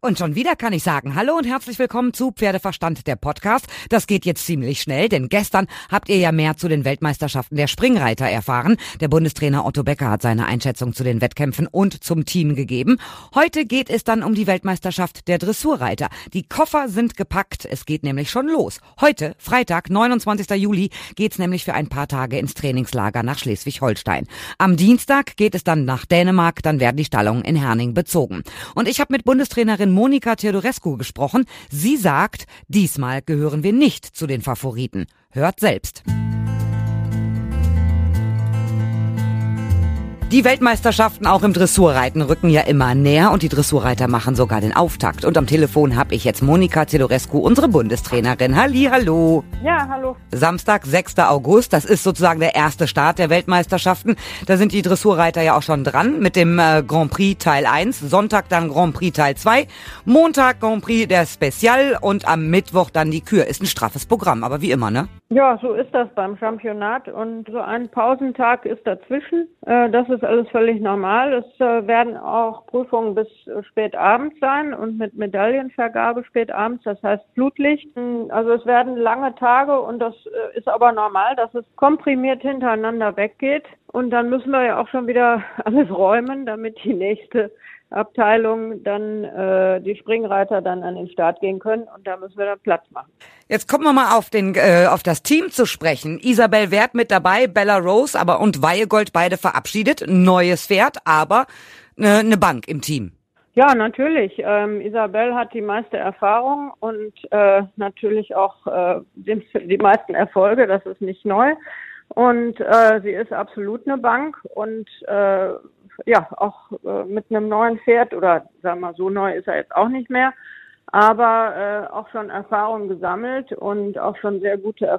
Und schon wieder kann ich sagen, hallo und herzlich willkommen zu Pferdeverstand, der Podcast. Das geht jetzt ziemlich schnell, denn gestern habt ihr ja mehr zu den Weltmeisterschaften der Springreiter erfahren. Der Bundestrainer Otto Becker hat seine Einschätzung zu den Wettkämpfen und zum Team gegeben. Heute geht es dann um die Weltmeisterschaft der Dressurreiter. Die Koffer sind gepackt, es geht nämlich schon los. Heute, Freitag, 29. Juli, geht's nämlich für ein paar Tage ins Trainingslager nach Schleswig-Holstein. Am Dienstag geht es dann nach Dänemark, dann werden die Stallungen in Herning bezogen. Und ich habe mit Bundestrainerin Trainerin Monika Theodorescu gesprochen. Sie sagt, diesmal gehören wir nicht zu den Favoriten. Hört selbst. Die Weltmeisterschaften auch im Dressurreiten rücken ja immer näher und die Dressurreiter machen sogar den Auftakt. Und am Telefon habe ich jetzt Monika Zedorescu, unsere Bundestrainerin. Halli, hallo. Ja, hallo. Samstag, 6. August, das ist sozusagen der erste Start der Weltmeisterschaften. Da sind die Dressurreiter ja auch schon dran mit dem äh, Grand Prix Teil 1, Sonntag dann Grand Prix Teil 2, Montag Grand Prix der Spezial und am Mittwoch dann die Kür. Ist ein straffes Programm, aber wie immer, ne? Ja, so ist das beim Championat und so ein Pausentag ist dazwischen. Äh, das ist alles völlig normal. Es äh, werden auch Prüfungen bis spät abends sein und mit Medaillenvergabe spät abends, das heißt Flutlicht. Also es werden lange Tage und das äh, ist aber normal, dass es komprimiert hintereinander weggeht. Und dann müssen wir ja auch schon wieder alles räumen, damit die nächste Abteilung dann äh, die Springreiter dann an den Start gehen können und da müssen wir dann Platz machen. Jetzt kommen wir mal auf den äh, auf das Team zu sprechen. Isabel Wert mit dabei, Bella Rose, aber und Weihegold beide verabschiedet, neues Pferd, aber eine äh, ne Bank im Team. Ja, natürlich. Ähm, Isabel hat die meiste Erfahrung und äh, natürlich auch äh, die, die meisten Erfolge. Das ist nicht neu. Und äh, sie ist absolut eine Bank und äh, ja, auch äh, mit einem neuen Pferd oder sagen wir mal, so neu ist er jetzt auch nicht mehr, aber äh, auch schon Erfahrung gesammelt und auch schon sehr gute äh,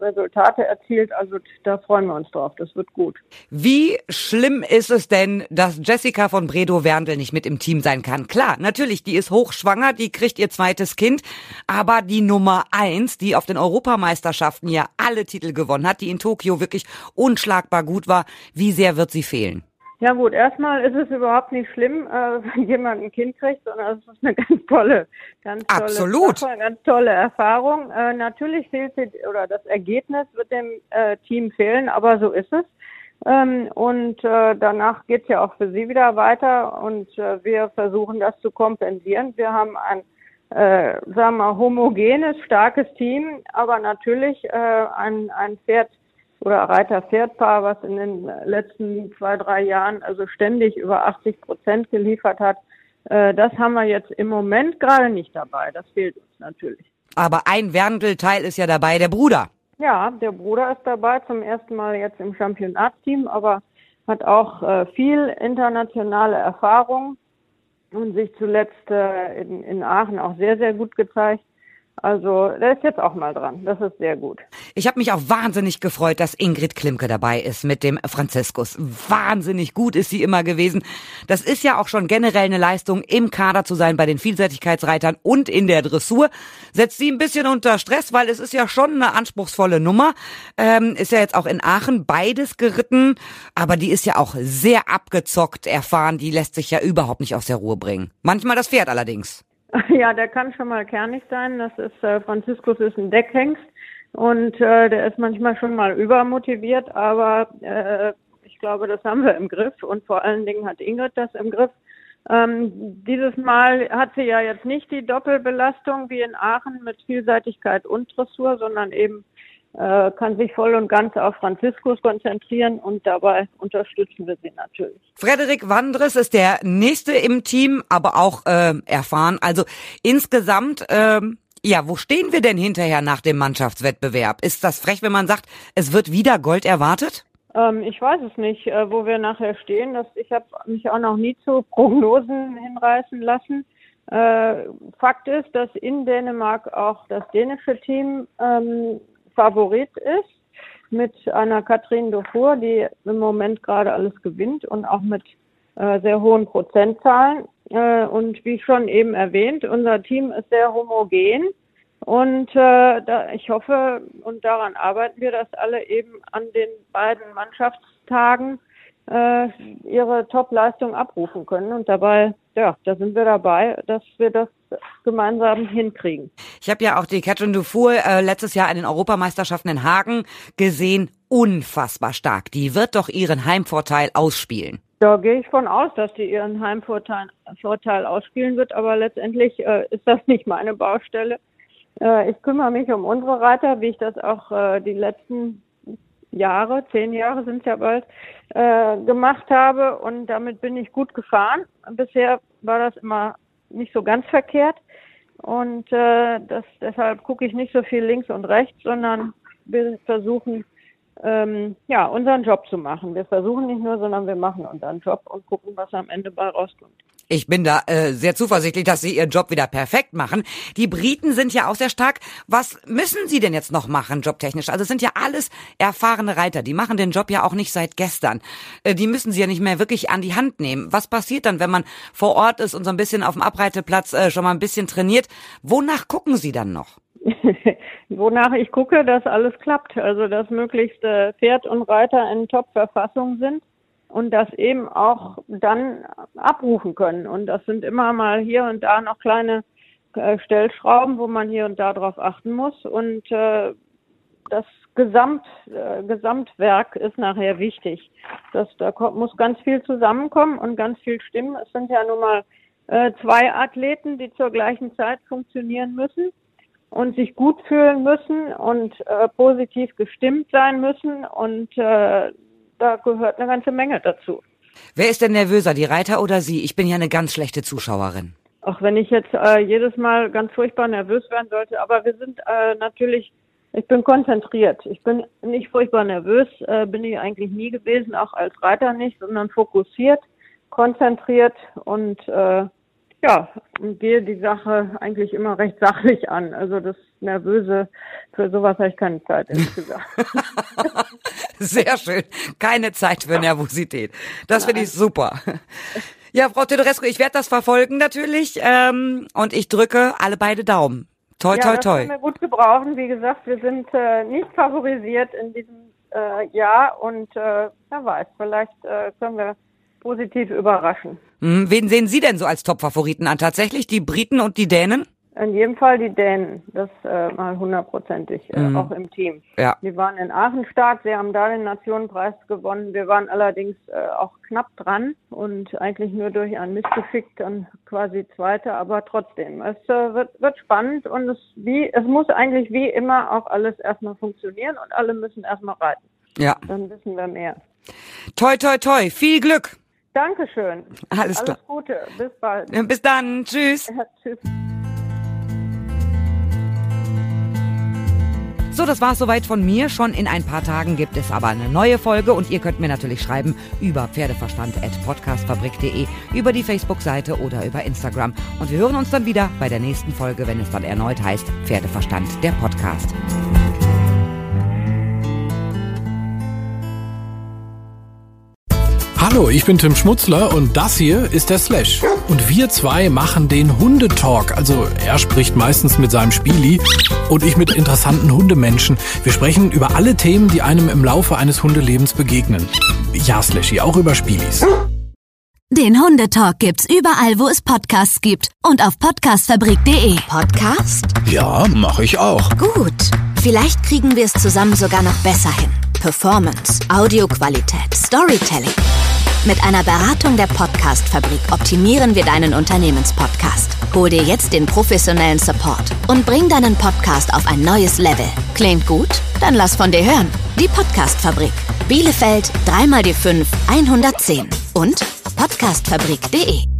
Resultate erzielt. Also da freuen wir uns drauf. Das wird gut. Wie schlimm ist es denn, dass Jessica von Bredow Werndl nicht mit im Team sein kann? Klar, natürlich, die ist hochschwanger, die kriegt ihr zweites Kind, aber die Nummer eins, die auf den Europameisterschaften ja alle Titel gewonnen hat, die in Tokio wirklich unschlagbar gut war, wie sehr wird sie fehlen? Ja gut, erstmal ist es überhaupt nicht schlimm, äh, wenn jemand ein Kind kriegt, sondern es ist eine ganz tolle, ganz tolle, Absolut. Sache, ganz tolle Erfahrung. Äh, natürlich fehlt sie oder das Ergebnis wird dem äh, Team fehlen, aber so ist es. Ähm, und äh, danach geht's ja auch für sie wieder weiter und äh, wir versuchen das zu kompensieren. Wir haben ein äh, sagen wir homogenes, starkes Team, aber natürlich äh, ein, ein Pferd oder Reiter-Pferdpaar, was in den letzten zwei, drei Jahren also ständig über 80 Prozent geliefert hat. Äh, das haben wir jetzt im Moment gerade nicht dabei. Das fehlt uns natürlich. Aber ein Werndelteil ist ja dabei, der Bruder. Ja, der Bruder ist dabei, zum ersten Mal jetzt im Championatsteam, aber hat auch äh, viel internationale Erfahrung und sich zuletzt äh, in, in Aachen auch sehr, sehr gut gezeigt. Also, der ist jetzt auch mal dran. Das ist sehr gut. Ich habe mich auch wahnsinnig gefreut, dass Ingrid Klimke dabei ist mit dem Franziskus. Wahnsinnig gut ist sie immer gewesen. Das ist ja auch schon generell eine Leistung, im Kader zu sein bei den Vielseitigkeitsreitern und in der Dressur. Setzt sie ein bisschen unter Stress, weil es ist ja schon eine anspruchsvolle Nummer. Ähm, ist ja jetzt auch in Aachen beides geritten, aber die ist ja auch sehr abgezockt, erfahren. Die lässt sich ja überhaupt nicht aus der Ruhe bringen. Manchmal das Pferd allerdings. Ja, der kann schon mal kernig sein. Das ist äh, Franziskus ist ein Deckhengst und äh, der ist manchmal schon mal übermotiviert, aber äh, ich glaube, das haben wir im Griff und vor allen Dingen hat Ingrid das im Griff. Ähm, dieses Mal hat sie ja jetzt nicht die Doppelbelastung wie in Aachen mit Vielseitigkeit und Dressur, sondern eben äh, kann sich voll und ganz auf Franziskus konzentrieren und dabei unterstützen wir sie natürlich. Frederik Wandres ist der nächste im Team, aber auch äh, erfahren. Also insgesamt, äh, ja, wo stehen wir denn hinterher nach dem Mannschaftswettbewerb? Ist das frech, wenn man sagt, es wird wieder Gold erwartet? Ähm, ich weiß es nicht, äh, wo wir nachher stehen. Das, ich habe mich auch noch nie zu Prognosen hinreißen lassen. Äh, Fakt ist, dass in Dänemark auch das dänische Team ähm, Favorit ist mit einer Katrin Dufour, die im Moment gerade alles gewinnt und auch mit äh, sehr hohen Prozentzahlen. Äh, und wie schon eben erwähnt, unser Team ist sehr homogen. Und äh, da, ich hoffe, und daran arbeiten wir, dass alle eben an den beiden Mannschaftstagen äh, ihre Top-Leistung abrufen können. Und dabei ja, da sind wir dabei, dass wir das gemeinsam hinkriegen. Ich habe ja auch die Catherine Dufour äh, letztes Jahr an den Europameisterschaften in Hagen gesehen. Unfassbar stark. Die wird doch ihren Heimvorteil ausspielen. Da gehe ich von aus, dass die ihren Heimvorteil Vorteil ausspielen wird, aber letztendlich äh, ist das nicht meine Baustelle. Äh, ich kümmere mich um unsere Reiter, wie ich das auch äh, die letzten Jahre, zehn Jahre sind es ja bald, äh, gemacht habe und damit bin ich gut gefahren. Bisher war das immer nicht so ganz verkehrt und äh, das, deshalb gucke ich nicht so viel links und rechts, sondern will versuchen, ähm, ja, unseren Job zu machen. Wir versuchen nicht nur, sondern wir machen unseren Job und gucken, was am Ende bei rauskommt. Ich bin da äh, sehr zuversichtlich, dass Sie Ihren Job wieder perfekt machen. Die Briten sind ja auch sehr stark. Was müssen Sie denn jetzt noch machen, jobtechnisch? Also es sind ja alles erfahrene Reiter. Die machen den Job ja auch nicht seit gestern. Äh, die müssen Sie ja nicht mehr wirklich an die Hand nehmen. Was passiert dann, wenn man vor Ort ist und so ein bisschen auf dem Abreiteplatz äh, schon mal ein bisschen trainiert? Wonach gucken Sie dann noch? Wonach ich gucke, dass alles klappt. Also dass möglichst äh, Pferd und Reiter in Top-Verfassung sind und das eben auch dann abrufen können. Und das sind immer mal hier und da noch kleine äh, Stellschrauben, wo man hier und da drauf achten muss. Und äh, das Gesamt, äh, Gesamtwerk ist nachher wichtig. Das, da muss ganz viel zusammenkommen und ganz viel stimmen. Es sind ja nun mal äh, zwei Athleten, die zur gleichen Zeit funktionieren müssen und sich gut fühlen müssen und äh, positiv gestimmt sein müssen und äh, da gehört eine ganze Menge dazu. Wer ist denn nervöser, die Reiter oder Sie? Ich bin ja eine ganz schlechte Zuschauerin. Auch wenn ich jetzt äh, jedes Mal ganz furchtbar nervös werden sollte, aber wir sind äh, natürlich, ich bin konzentriert. Ich bin nicht furchtbar nervös, äh, bin ich eigentlich nie gewesen, auch als Reiter nicht, sondern fokussiert, konzentriert und äh, ja, und gehe die Sache eigentlich immer recht sachlich an. Also das Nervöse, für sowas habe ich keine Zeit, ehrlich gesagt. Sehr schön. Keine Zeit für Nervosität. Das finde ich super. Ja, Frau Tedorescu, ich werde das verfolgen natürlich ähm, und ich drücke alle beide Daumen. Toi, ja, toi, das toi. können wir gut gebrauchen. Wie gesagt, wir sind äh, nicht favorisiert in diesem äh, Jahr und äh, wer weiß, vielleicht äh, können wir positiv überraschen. Hm, wen sehen Sie denn so als Top-Favoriten an? Tatsächlich die Briten und die Dänen? In jedem Fall die Dänen, das äh, mal hundertprozentig, äh, Mhm. auch im Team. Ja. Die waren in Aachen stark, sie haben da den Nationenpreis gewonnen. Wir waren allerdings äh, auch knapp dran und eigentlich nur durch ein Missgeschick dann quasi Zweiter, aber trotzdem. Es äh, wird, wird spannend und es, wie, es muss eigentlich wie immer auch alles erstmal funktionieren und alle müssen erstmal reiten. Ja. Dann wissen wir mehr. Toi, toi, toi. Viel Glück. Dankeschön. Alles klar. Alles Gute. Bis bald. Bis dann. Tschüss. Ja, tschüss. So, das war's soweit von mir. Schon in ein paar Tagen gibt es aber eine neue Folge und ihr könnt mir natürlich schreiben über pferdeverstand.podcastfabrik.de, über die Facebook-Seite oder über Instagram. Und wir hören uns dann wieder bei der nächsten Folge, wenn es dann erneut heißt Pferdeverstand, der Podcast. Hallo, ich bin Tim Schmutzler und das hier ist der Slash. Und wir zwei machen den Hundetalk. Also er spricht meistens mit seinem Spieli und ich mit interessanten Hundemenschen. Wir sprechen über alle Themen, die einem im Laufe eines Hundelebens begegnen. Ja, Slashy, auch über Spielis. Den Hundetalk gibt's überall, wo es Podcasts gibt und auf podcastfabrik.de. Podcast? Ja, mache ich auch. Gut. Vielleicht kriegen wir es zusammen sogar noch besser hin. Performance, Audioqualität, Storytelling. Mit einer Beratung der Podcastfabrik optimieren wir deinen Unternehmenspodcast. Hol dir jetzt den professionellen Support und bring deinen Podcast auf ein neues Level. Klingt gut? Dann lass von dir hören. Die Podcastfabrik. Bielefeld 3 die 5 110 und podcastfabrik.de.